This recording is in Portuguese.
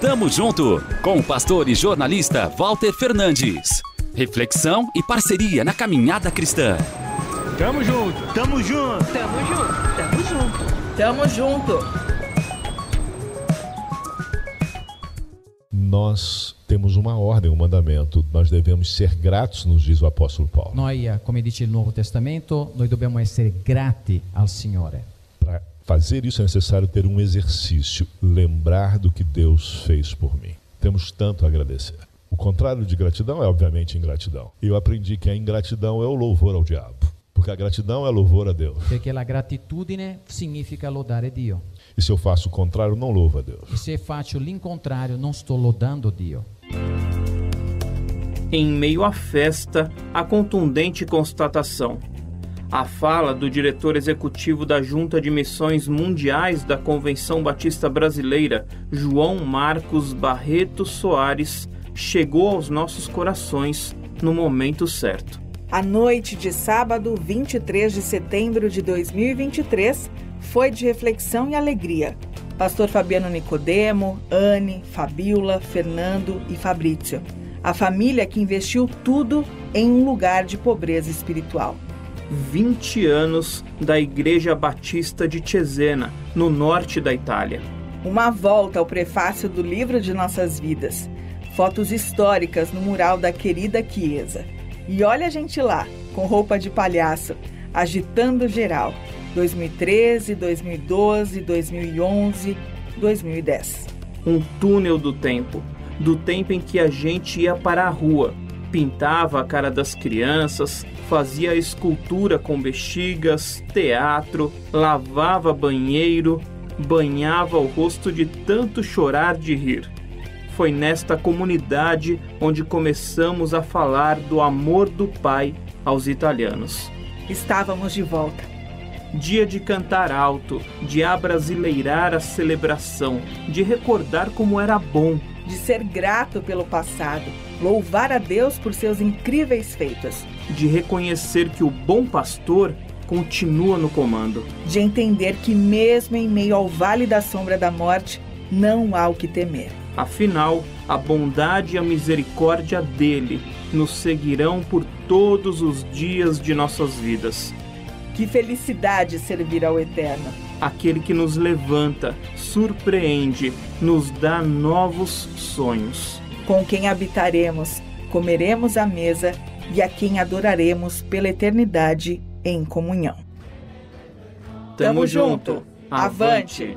Tamo junto com o pastor e jornalista Walter Fernandes. Reflexão e parceria na caminhada cristã. Tamo junto, tamo junto, tamo junto, tamo junto, tamo junto. Nós temos uma ordem, um mandamento. Nós devemos ser gratos, nos diz o apóstolo Paulo. Noi, come dice il Nuovo Testamento, noi dobbiamo essere grati al Signore. Fazer isso é necessário ter um exercício, lembrar do que Deus fez por mim. Temos tanto a agradecer. O contrário de gratidão é obviamente ingratidão. E eu aprendi que a ingratidão é o louvor ao diabo, porque a gratidão é louvor a Deus. Perché la gratitudine significa lodare Dio. E se eu faço o contrário, não louvo a Deus. E se faccio l'incontrario, non sto lodando Dio. Em meio à festa, a contundente constatação. A fala do diretor executivo da Junta de Missões Mundiais da Convenção Batista Brasileira, João Marcos Barreto Soares, chegou aos nossos corações no momento certo. A noite de sábado, 23 de setembro de 2023, foi de reflexão e alegria. Pastor Fabiano Nicodemo, Anne, Fabiola, Fernando e Fabrício. A família que investiu tudo em um lugar de pobreza espiritual. 20 anos da Igreja Batista de Cesena, no norte da Itália. Uma volta ao prefácio do livro de nossas vidas. Fotos históricas no mural da querida Chiesa. E olha a gente lá, com roupa de palhaço, agitando geral. 2013, 2012, 2011, 2010. Um túnel do tempo, do tempo em que a gente ia para a rua, pintava a cara das crianças, fazia escultura com bexigas, teatro, lavava banheiro, banhava o rosto de tanto chorar de rir. Foi nesta comunidade onde começamos a falar do amor do Pai aos italianos. Estávamos de volta dia de cantar alto, de abrasileirar a celebração, de recordar como era bom, de ser grato pelo passado, louvar a Deus por seus incríveis feitos, de reconhecer que o bom pastor continua no comando, de entender que mesmo em meio ao vale da sombra da morte, não há o que temer. Afinal, a bondade e a misericórdia dele nos seguirão por todos os dias de nossas vidas. Que felicidade servir ao Eterno. Aquele que nos levanta, surpreende, nos dá novos sonhos. Com quem habitaremos, comeremos à mesa e a quem adoraremos pela eternidade em comunhão. Tamo, junto. Avante.